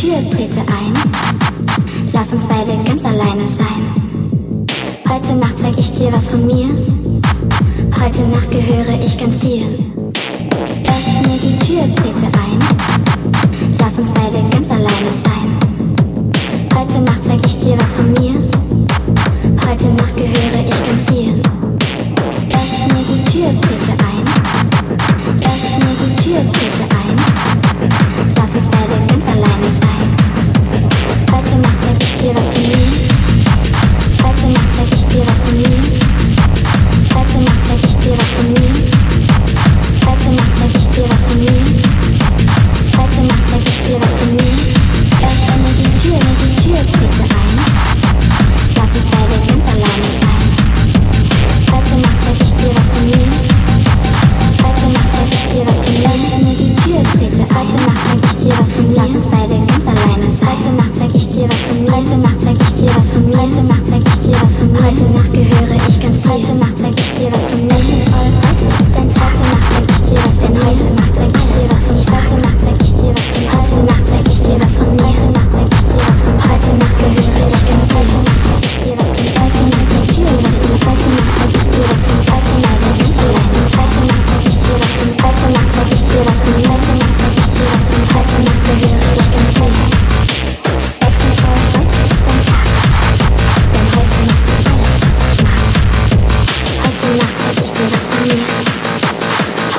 Tür, trete ein. Lass uns beide ganz alleine sein. Heute Nacht zeig ich dir was von mir. Heute Nacht gehöre ich ganz dir. Heute Nacht zeig ich dir was von mir. Heute Nacht zeig ich dir was von mir. Heute Nacht gehöre ich ganz dir. Heute Nacht zeig ich dir was von mir. Heute ist dein Tag. Heute Nacht zeig ich dir was von mir. Heute Nacht